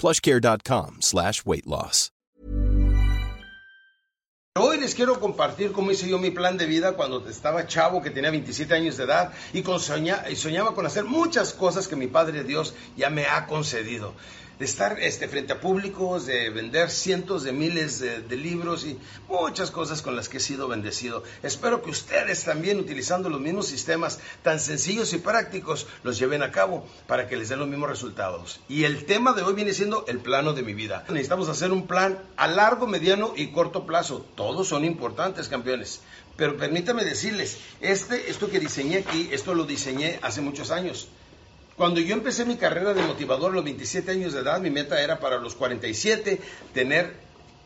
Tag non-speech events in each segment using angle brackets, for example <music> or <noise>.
plushcare.com slash weight loss. Hoy les quiero compartir cómo hice yo mi plan de vida cuando estaba chavo, que tenía 27 años de edad y, soñaba con hacer muchas cosas que mi Padre Dios ya me ha concedido. De estar este, frente a públicos, de vender cientos de miles de, de libros y muchas cosas con las que he sido bendecido. Espero que ustedes también, utilizando los mismos sistemas tan sencillos y prácticos, los lleven a cabo para que les den los mismos resultados. Y el tema de hoy viene siendo el plano de mi vida. Necesitamos hacer un plan a largo, mediano y corto plazo. Todos son importantes, campeones. Pero permítame decirles, este, esto que diseñé aquí, esto lo diseñé hace muchos años. Cuando yo empecé mi carrera de motivador a los 27 años de edad, mi meta era para los 47 tener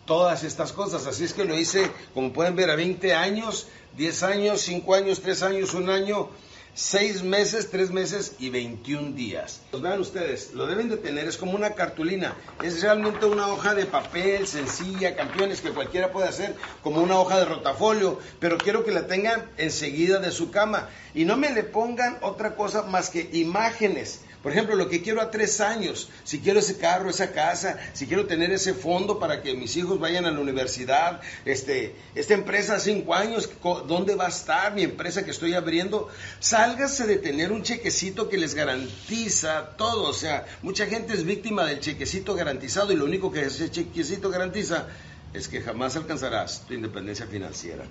todas estas cosas. Así es que lo hice, como pueden ver, a 20 años, 10 años, 5 años, 3 años, 1 año, 6 meses, 3 meses y 21 días. Pues vean ustedes, lo deben de tener, es como una cartulina. Es realmente una hoja de papel sencilla, campeones, que cualquiera puede hacer, como una hoja de rotafolio, pero quiero que la tengan enseguida de su cama. Y no me le pongan otra cosa más que imágenes. Por ejemplo, lo que quiero a tres años, si quiero ese carro, esa casa, si quiero tener ese fondo para que mis hijos vayan a la universidad, este, esta empresa a cinco años, ¿dónde va a estar mi empresa que estoy abriendo? Sálgase de tener un chequecito que les garantiza todo. O sea, mucha gente es víctima del chequecito garantizado y lo único que ese chequecito garantiza es que jamás alcanzarás tu independencia financiera.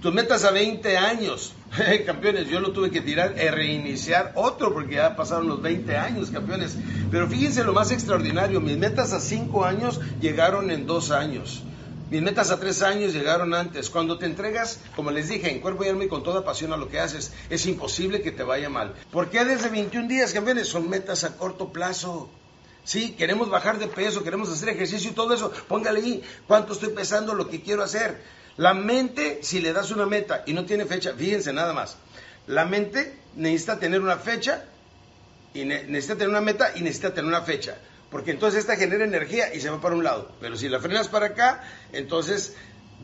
Tus metas a 20 años, <laughs> campeones, yo lo tuve que tirar y reiniciar otro porque ya pasaron los 20 años, campeones. Pero fíjense lo más extraordinario, mis metas a 5 años llegaron en 2 años. Mis metas a 3 años llegaron antes. Cuando te entregas, como les dije, en cuerpo y alma y con toda pasión a lo que haces, es imposible que te vaya mal. ¿Por qué desde 21 días, campeones? Son metas a corto plazo. Sí, queremos bajar de peso, queremos hacer ejercicio y todo eso. Póngale ahí cuánto estoy pesando, lo que quiero hacer. La mente, si le das una meta y no tiene fecha, fíjense nada más. La mente necesita tener una fecha y ne- necesita tener una meta y necesita tener una fecha. Porque entonces esta genera energía y se va para un lado. Pero si la frenas para acá, entonces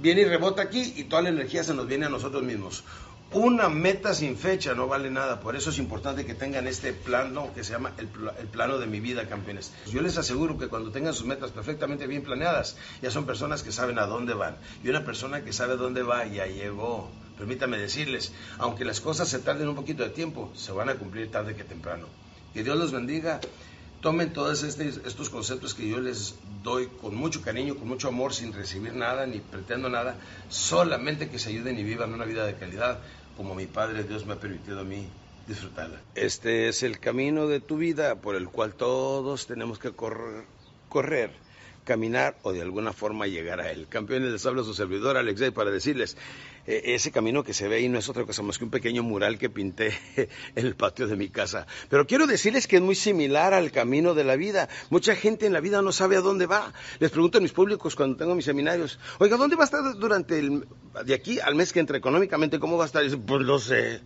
viene y rebota aquí y toda la energía se nos viene a nosotros mismos. Una meta sin fecha no vale nada, por eso es importante que tengan este plano que se llama el, el plano de mi vida, campeones. Yo les aseguro que cuando tengan sus metas perfectamente bien planeadas, ya son personas que saben a dónde van. Y una persona que sabe dónde va ya llegó. Permítame decirles, aunque las cosas se tarden un poquito de tiempo, se van a cumplir tarde que temprano. Que Dios los bendiga. Tomen todos este- estos conceptos que yo les doy con mucho cariño, con mucho amor, sin recibir nada ni pretendo nada, solamente que se ayuden y vivan una vida de calidad como mi Padre Dios me ha permitido a mí disfrutarla. Este es el camino de tu vida por el cual todos tenemos que correr, correr caminar o de alguna forma llegar a él. Campeones, les habla su servidor Alexei para decirles, eh, ese camino que se ve ahí no es otra cosa más que un pequeño mural que pinté <laughs> en el patio de mi casa. Pero quiero decirles que es muy similar al camino de la vida. Mucha gente en la vida no sabe a dónde va. Les pregunto a mis públicos cuando tengo mis seminarios, oiga, ¿dónde va a estar durante el, de aquí al mes que entra económicamente? ¿Cómo va a estar? Y dice, pues no sé.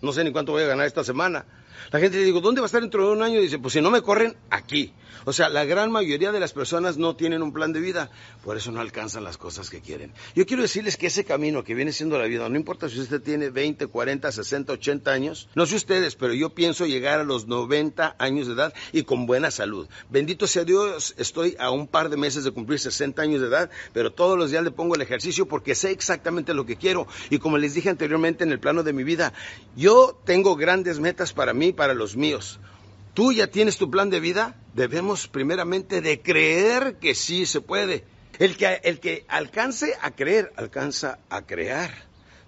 No sé ni cuánto voy a ganar esta semana. La gente le digo, ¿dónde va a estar dentro de un año? dice, pues si no me corren, aquí. O sea, la gran mayoría de las personas no tienen un plan de vida, por eso no alcanzan las cosas que quieren. Yo quiero decirles que ese camino que viene siendo la vida, no importa si usted tiene 20, 40, 60, 80 años, no sé ustedes, pero yo pienso llegar a los 90 años de edad y con buena salud. Bendito sea Dios, estoy a un par de meses de cumplir 60 años de edad, pero todos los días le pongo el ejercicio porque sé exactamente lo que quiero. Y como les dije anteriormente en el plano de mi vida, yo tengo grandes metas para mí, para los míos tú ya tienes tu plan de vida, debemos primeramente de creer que sí se puede. El que, el que alcance a creer, alcanza a crear.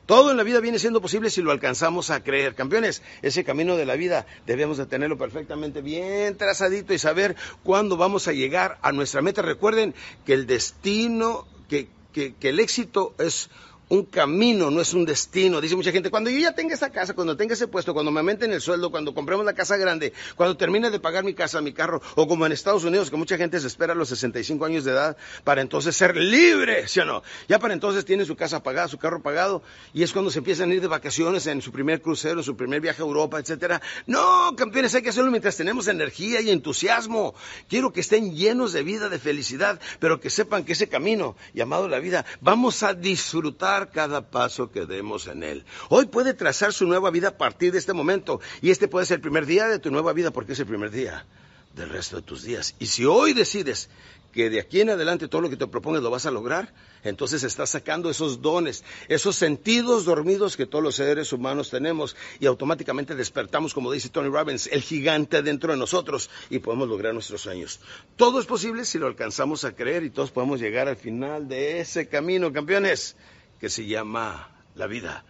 Todo en la vida viene siendo posible si lo alcanzamos a creer. Campeones, ese camino de la vida debemos de tenerlo perfectamente bien trazadito y saber cuándo vamos a llegar a nuestra meta. Recuerden que el destino, que, que, que el éxito es un camino, no es un destino. Dice mucha gente, cuando yo ya tenga esa casa, cuando tenga ese puesto, cuando me aumenten el sueldo, cuando compremos la casa grande, cuando termine de pagar mi casa, mi carro, o como en Estados Unidos, que mucha gente se espera a los 65 años de edad para entonces ser libre, ¿sí o no? Ya para entonces tiene su casa pagada, su carro pagado, y es cuando se empiezan a ir de vacaciones en su primer crucero, su primer viaje a Europa, etcétera. No, campeones, hay que hacerlo mientras tenemos energía y entusiasmo. Quiero que estén llenos de vida, de felicidad, pero que sepan que ese camino llamado la vida, vamos a disfrutar cada paso que demos en él. Hoy puede trazar su nueva vida a partir de este momento y este puede ser el primer día de tu nueva vida porque es el primer día del resto de tus días. Y si hoy decides que de aquí en adelante todo lo que te propongas lo vas a lograr, entonces estás sacando esos dones, esos sentidos dormidos que todos los seres humanos tenemos y automáticamente despertamos, como dice Tony Robbins, el gigante dentro de nosotros y podemos lograr nuestros sueños. Todo es posible si lo alcanzamos a creer y todos podemos llegar al final de ese camino, campeones que se llama la vida.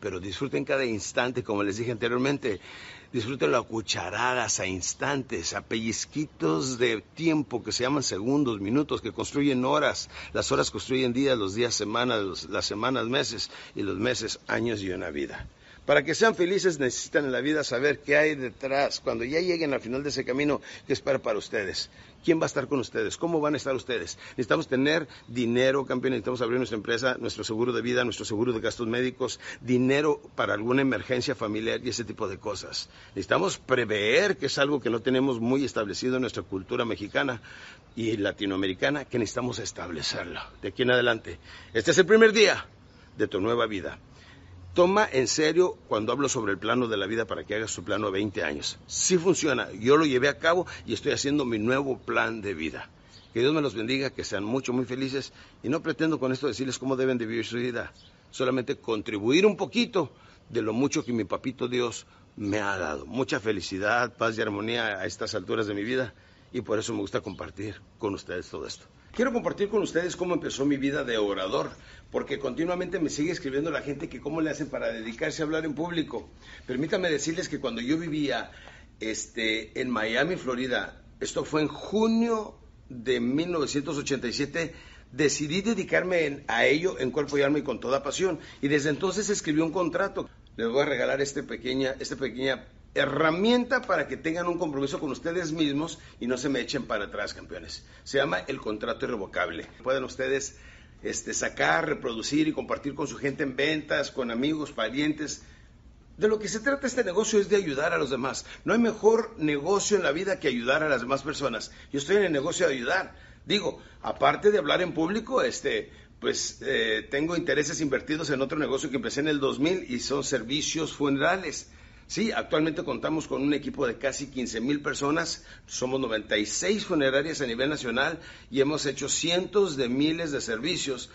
Pero disfruten cada instante, como les dije anteriormente, disfruten a cucharadas, a instantes, a pellizquitos de tiempo que se llaman segundos, minutos, que construyen horas. Las horas construyen días, los días semanas, las semanas meses y los meses años y una vida. Para que sean felices necesitan en la vida saber qué hay detrás, cuando ya lleguen al final de ese camino que espera para ustedes. ¿Quién va a estar con ustedes? ¿Cómo van a estar ustedes? Necesitamos tener dinero, campeón, necesitamos abrir nuestra empresa, nuestro seguro de vida, nuestro seguro de gastos médicos, dinero para alguna emergencia familiar y ese tipo de cosas. Necesitamos prever, que es algo que no tenemos muy establecido en nuestra cultura mexicana y latinoamericana, que necesitamos establecerlo de aquí en adelante. Este es el primer día de tu nueva vida. Toma en serio cuando hablo sobre el plano de la vida para que hagas tu plano a 20 años. Sí funciona. Yo lo llevé a cabo y estoy haciendo mi nuevo plan de vida. Que Dios me los bendiga, que sean mucho, muy felices. Y no pretendo con esto decirles cómo deben de vivir su vida. Solamente contribuir un poquito de lo mucho que mi papito Dios me ha dado. Mucha felicidad, paz y armonía a estas alturas de mi vida. Y por eso me gusta compartir con ustedes todo esto. Quiero compartir con ustedes cómo empezó mi vida de orador, porque continuamente me sigue escribiendo la gente que cómo le hacen para dedicarse a hablar en público. Permítanme decirles que cuando yo vivía este, en Miami, Florida, esto fue en junio de 1987, decidí dedicarme a ello en cuerpo y alma y con toda pasión. Y desde entonces escribí un contrato. Les voy a regalar este pequeña, esta pequeña herramienta para que tengan un compromiso con ustedes mismos y no se me echen para atrás, campeones. Se llama el contrato irrevocable. Pueden ustedes este, sacar, reproducir y compartir con su gente en ventas, con amigos, parientes. De lo que se trata este negocio es de ayudar a los demás. No hay mejor negocio en la vida que ayudar a las demás personas. Yo estoy en el negocio de ayudar. Digo, aparte de hablar en público, este, pues eh, tengo intereses invertidos en otro negocio que empecé en el 2000 y son servicios funerales. Sí, actualmente contamos con un equipo de casi 15 mil personas, somos 96 funerarias a nivel nacional y hemos hecho cientos de miles de servicios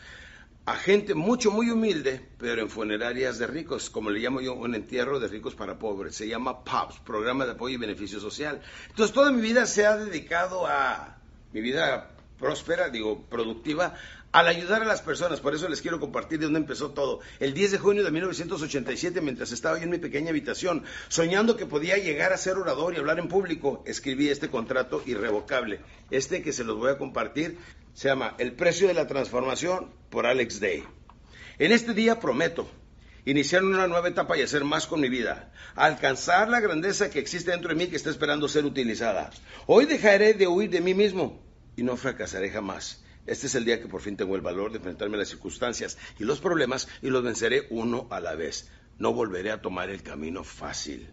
a gente mucho, muy humilde, pero en funerarias de ricos, como le llamo yo, un entierro de ricos para pobres. Se llama POPS, Programa de Apoyo y Beneficio Social. Entonces, toda mi vida se ha dedicado a mi vida próspera, digo, productiva, al ayudar a las personas. Por eso les quiero compartir de dónde empezó todo. El 10 de junio de 1987, mientras estaba yo en mi pequeña habitación, soñando que podía llegar a ser orador y hablar en público, escribí este contrato irrevocable. Este que se los voy a compartir se llama El precio de la transformación por Alex Day. En este día prometo iniciar una nueva etapa y hacer más con mi vida, alcanzar la grandeza que existe dentro de mí que está esperando ser utilizada. Hoy dejaré de huir de mí mismo y no fracasaré jamás. Este es el día que por fin tengo el valor de enfrentarme a las circunstancias y los problemas y los venceré uno a la vez. No volveré a tomar el camino fácil.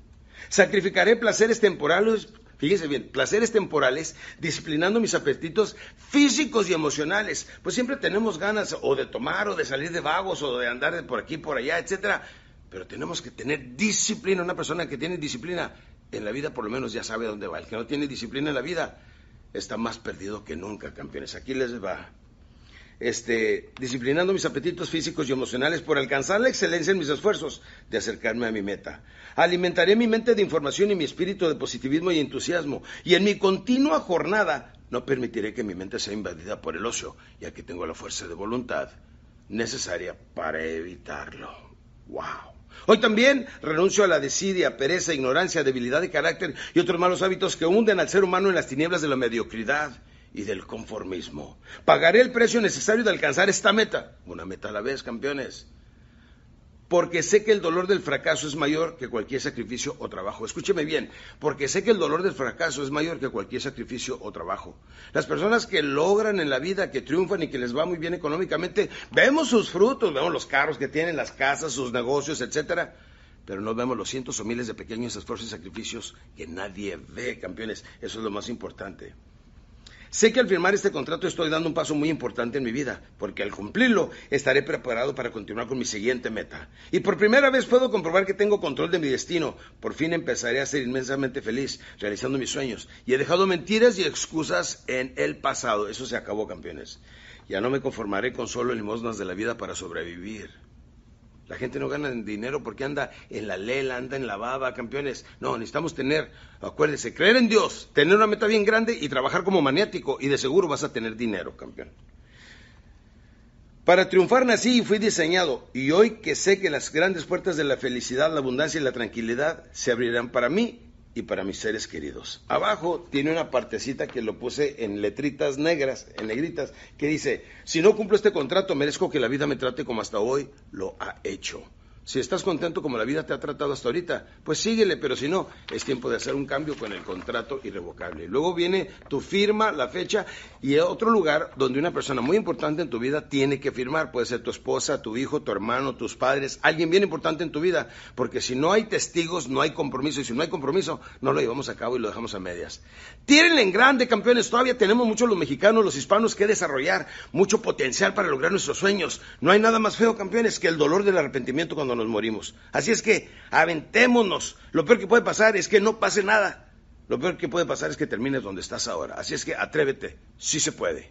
Sacrificaré placeres temporales, fíjese bien, placeres temporales, disciplinando mis apetitos físicos y emocionales. Pues siempre tenemos ganas o de tomar o de salir de vagos o de andar de por aquí, por allá, etcétera. Pero tenemos que tener disciplina. Una persona que tiene disciplina en la vida por lo menos ya sabe dónde va. El que no tiene disciplina en la vida está más perdido que nunca, campeones. Aquí les va este, disciplinando mis apetitos físicos y emocionales por alcanzar la excelencia en mis esfuerzos de acercarme a mi meta. Alimentaré mi mente de información y mi espíritu de positivismo y entusiasmo. Y en mi continua jornada no permitiré que mi mente sea invadida por el ocio, ya que tengo la fuerza de voluntad necesaria para evitarlo. ¡Wow! Hoy también renuncio a la desidia, pereza, ignorancia, debilidad de carácter y otros malos hábitos que hunden al ser humano en las tinieblas de la mediocridad y del conformismo. Pagaré el precio necesario de alcanzar esta meta, una meta a la vez, campeones, porque sé que el dolor del fracaso es mayor que cualquier sacrificio o trabajo. Escúcheme bien, porque sé que el dolor del fracaso es mayor que cualquier sacrificio o trabajo. Las personas que logran en la vida, que triunfan y que les va muy bien económicamente, vemos sus frutos, vemos los carros que tienen, las casas, sus negocios, etcétera pero no vemos los cientos o miles de pequeños esfuerzos y sacrificios que nadie ve, campeones. Eso es lo más importante. Sé que al firmar este contrato estoy dando un paso muy importante en mi vida, porque al cumplirlo estaré preparado para continuar con mi siguiente meta. Y por primera vez puedo comprobar que tengo control de mi destino. Por fin empezaré a ser inmensamente feliz realizando mis sueños. Y he dejado mentiras y excusas en el pasado. Eso se acabó, campeones. Ya no me conformaré con solo limosnas de la vida para sobrevivir. La gente no gana dinero porque anda en la lela, anda en la baba, campeones. No, necesitamos tener, acuérdense, creer en Dios, tener una meta bien grande y trabajar como maniático y de seguro vas a tener dinero, campeón. Para triunfar nací y fui diseñado y hoy que sé que las grandes puertas de la felicidad, la abundancia y la tranquilidad se abrirán para mí, y para mis seres queridos. Abajo tiene una partecita que lo puse en letritas negras, en negritas, que dice, si no cumplo este contrato, merezco que la vida me trate como hasta hoy lo ha hecho. Si estás contento como la vida te ha tratado hasta ahorita, pues síguele, pero si no, es tiempo de hacer un cambio con el contrato irrevocable. Luego viene tu firma, la fecha y otro lugar donde una persona muy importante en tu vida tiene que firmar. Puede ser tu esposa, tu hijo, tu hermano, tus padres, alguien bien importante en tu vida, porque si no hay testigos, no hay compromiso y si no hay compromiso, no lo llevamos a cabo y lo dejamos a medias. Tírenle en grande, campeones, todavía tenemos muchos los mexicanos, los hispanos que desarrollar, mucho potencial para lograr nuestros sueños. No hay nada más feo, campeones, que el dolor del arrepentimiento nos morimos. Así es que aventémonos. Lo peor que puede pasar es que no pase nada. Lo peor que puede pasar es que termines donde estás ahora. Así es que atrévete. Sí se puede.